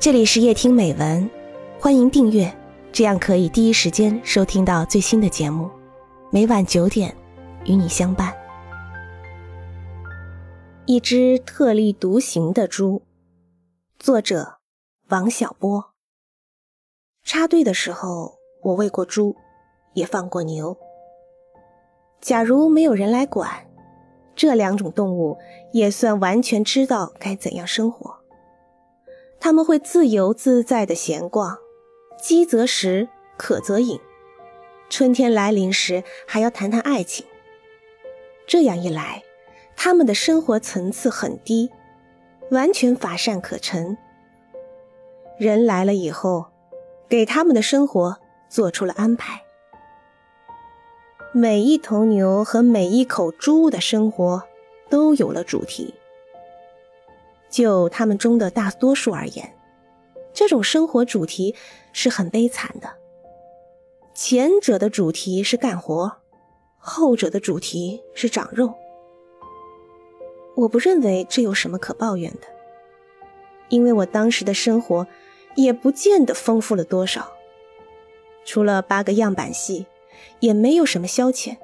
这里是夜听美文，欢迎订阅，这样可以第一时间收听到最新的节目。每晚九点，与你相伴。一只特立独行的猪，作者王小波。插队的时候，我喂过猪，也放过牛。假如没有人来管，这两种动物也算完全知道该怎样生活。他们会自由自在的闲逛，饥则食，渴则饮。春天来临时，还要谈谈爱情。这样一来，他们的生活层次很低，完全乏善可陈。人来了以后，给他们的生活做出了安排。每一头牛和每一口猪的生活都有了主题。就他们中的大多数而言，这种生活主题是很悲惨的。前者的主题是干活，后者的主题是长肉。我不认为这有什么可抱怨的，因为我当时的生活也不见得丰富了多少，除了八个样板戏，也没有什么消遣。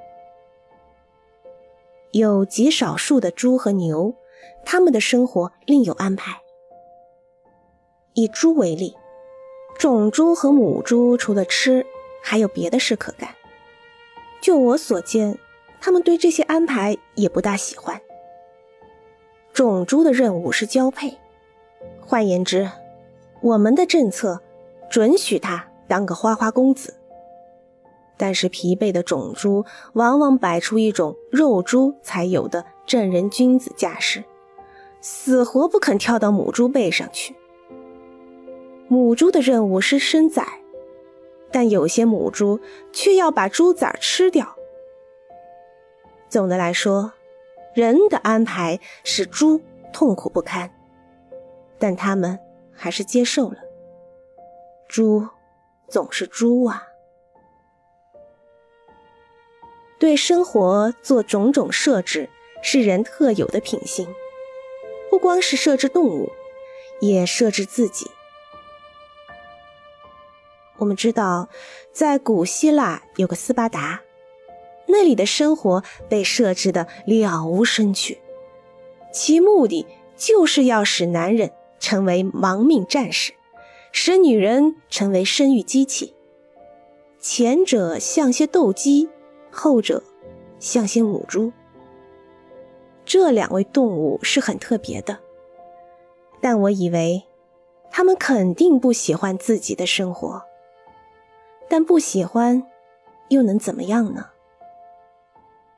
有极少数的猪和牛。他们的生活另有安排。以猪为例，种猪和母猪除了吃，还有别的事可干。就我所见，他们对这些安排也不大喜欢。种猪的任务是交配，换言之，我们的政策准许他当个花花公子。但是疲惫的种猪往往摆出一种肉猪才有的正人君子架势。死活不肯跳到母猪背上去。母猪的任务是生崽，但有些母猪却要把猪崽吃掉。总的来说，人的安排使猪痛苦不堪，但他们还是接受了。猪总是猪啊，对生活做种种设置是人特有的品性。不光是设置动物，也设置自己。我们知道，在古希腊有个斯巴达，那里的生活被设置的了无生趣，其目的就是要使男人成为亡命战士，使女人成为生育机器。前者像些斗鸡，后者像些母猪。这两位动物是很特别的，但我以为他们肯定不喜欢自己的生活。但不喜欢又能怎么样呢？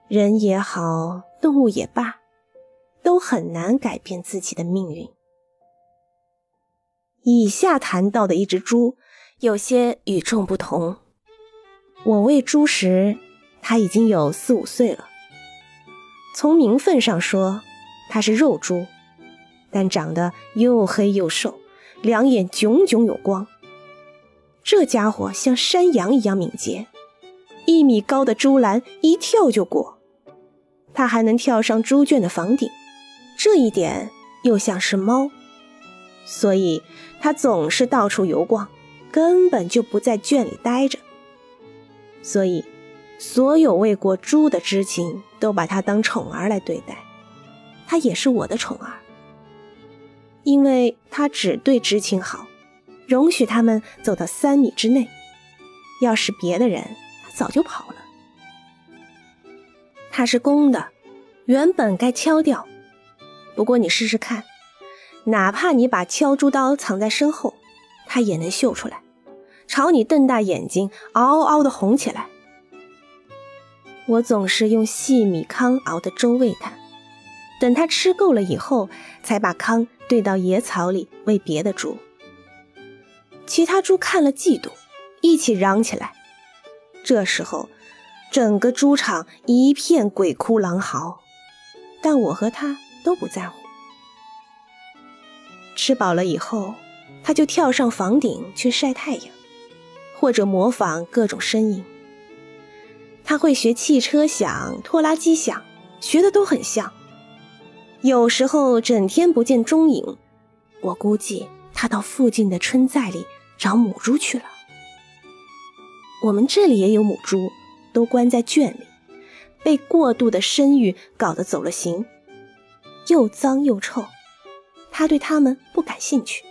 人也好，动物也罢，都很难改变自己的命运。以下谈到的一只猪有些与众不同。我喂猪时，它已经有四五岁了。从名分上说，它是肉猪，但长得又黑又瘦，两眼炯炯有光。这家伙像山羊一样敏捷，一米高的猪栏一跳就过。它还能跳上猪圈的房顶，这一点又像是猫，所以它总是到处游逛，根本就不在圈里待着。所以。所有喂过猪的知青都把它当宠儿来对待，它也是我的宠儿，因为它只对知青好，容许他们走到三米之内。要是别的人，它早就跑了。它是公的，原本该敲掉，不过你试试看，哪怕你把敲猪刀藏在身后，它也能嗅出来，朝你瞪大眼睛，嗷嗷的哄起来。我总是用细米糠熬的粥喂它，等它吃够了以后，才把糠兑到野草里喂别的猪。其他猪看了嫉妒，一起嚷起来。这时候，整个猪场一片鬼哭狼嚎，但我和它都不在乎。吃饱了以后，它就跳上房顶去晒太阳，或者模仿各种声音。他会学汽车响、拖拉机响，学的都很像。有时候整天不见踪影，我估计他到附近的春寨里找母猪去了。我们这里也有母猪，都关在圈里，被过度的生育搞得走了形，又脏又臭。他对它们不感兴趣。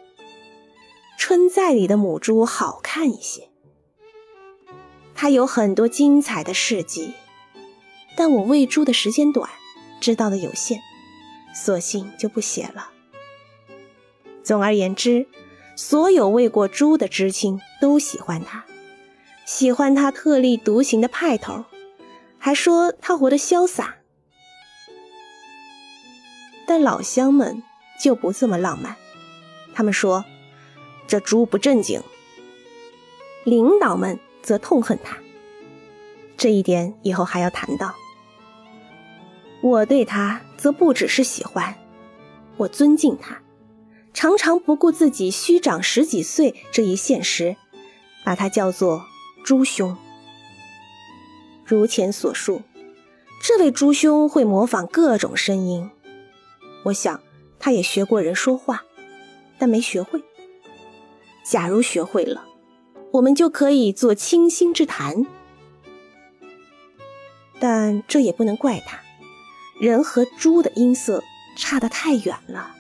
春寨里的母猪好看一些，他有很多精彩的事迹，但我喂猪的时间短，知道的有限，索性就不写了。总而言之，所有喂过猪的知青都喜欢他，喜欢他特立独行的派头，还说他活得潇洒。但老乡们就不这么浪漫，他们说。这猪不正经，领导们则痛恨他。这一点以后还要谈到。我对他则不只是喜欢，我尊敬他，常常不顾自己虚长十几岁这一现实，把他叫做朱兄。如前所述，这位朱兄会模仿各种声音，我想他也学过人说话，但没学会。假如学会了，我们就可以做倾心之谈。但这也不能怪他，人和猪的音色差得太远了。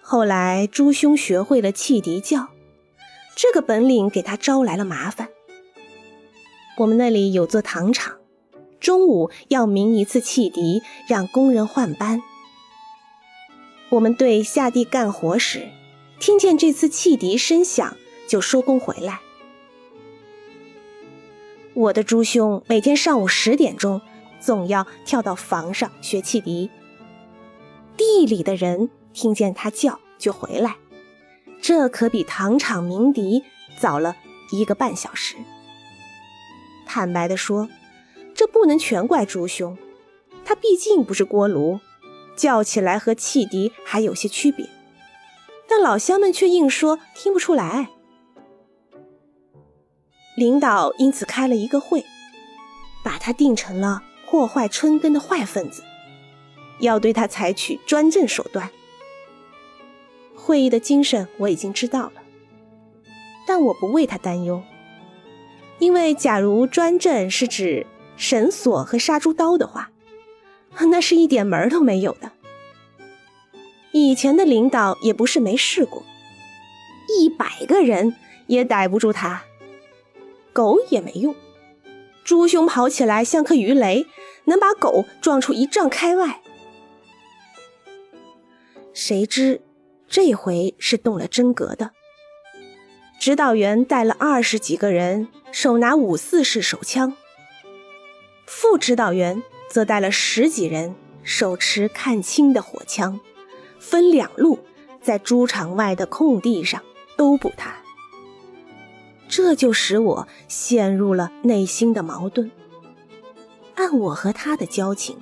后来猪兄学会了汽笛叫，这个本领给他招来了麻烦。我们那里有座糖厂，中午要鸣一次汽笛，让工人换班。我们队下地干活时。听见这次汽笛声响，就收工回来。我的猪兄每天上午十点钟，总要跳到房上学汽笛。地里的人听见他叫就回来，这可比糖厂鸣笛早了一个半小时。坦白的说，这不能全怪猪兄，他毕竟不是锅炉，叫起来和汽笛还有些区别。但老乡们却硬说听不出来。领导因此开了一个会，把他定成了破坏春耕的坏分子，要对他采取专政手段。会议的精神我已经知道了，但我不为他担忧，因为假如专政是指绳索和杀猪刀的话，那是一点门都没有的。以前的领导也不是没试过，一百个人也逮不住他，狗也没用。猪兄跑起来像颗鱼雷，能把狗撞出一丈开外。谁知这回是动了真格的。指导员带了二十几个人，手拿五四式手枪；副指导员则带了十几人，手持看清的火枪。分两路，在猪场外的空地上都捕他，这就使我陷入了内心的矛盾。按我和他的交情，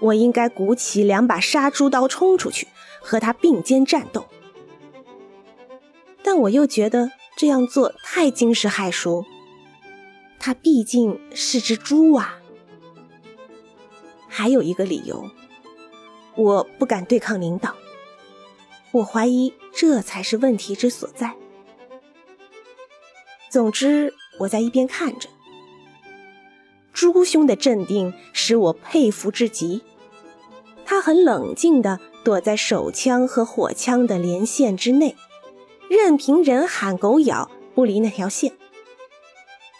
我应该鼓起两把杀猪刀冲出去和他并肩战斗，但我又觉得这样做太惊世骇俗。他毕竟是只猪啊。还有一个理由。我不敢对抗领导，我怀疑这才是问题之所在。总之，我在一边看着，朱兄的镇定使我佩服至极。他很冷静地躲在手枪和火枪的连线之内，任凭人喊狗咬，不离那条线。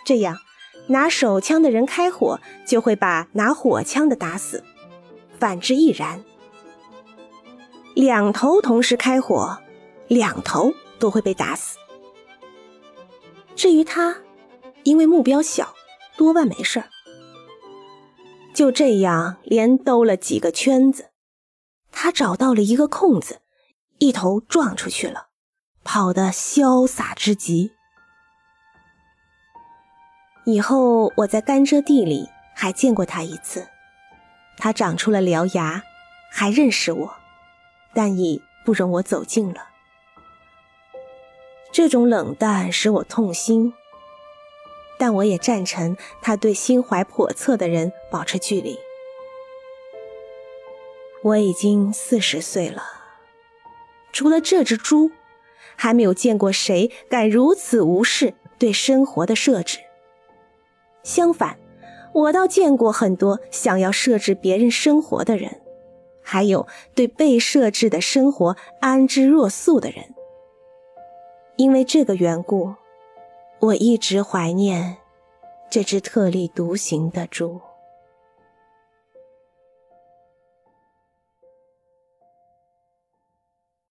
这样，拿手枪的人开火，就会把拿火枪的打死；反之亦然。两头同时开火，两头都会被打死。至于他，因为目标小，多半没事儿。就这样连兜了几个圈子，他找到了一个空子，一头撞出去了，跑得潇洒之极。以后我在甘蔗地里还见过他一次，他长出了獠牙，还认识我。但已不容我走近了。这种冷淡使我痛心，但我也赞成他对心怀叵测的人保持距离。我已经四十岁了，除了这只猪，还没有见过谁敢如此无视对生活的设置。相反，我倒见过很多想要设置别人生活的人，还有对被设置的生活安之若素的人。因为这个缘故，我一直怀念这只特立独行的猪。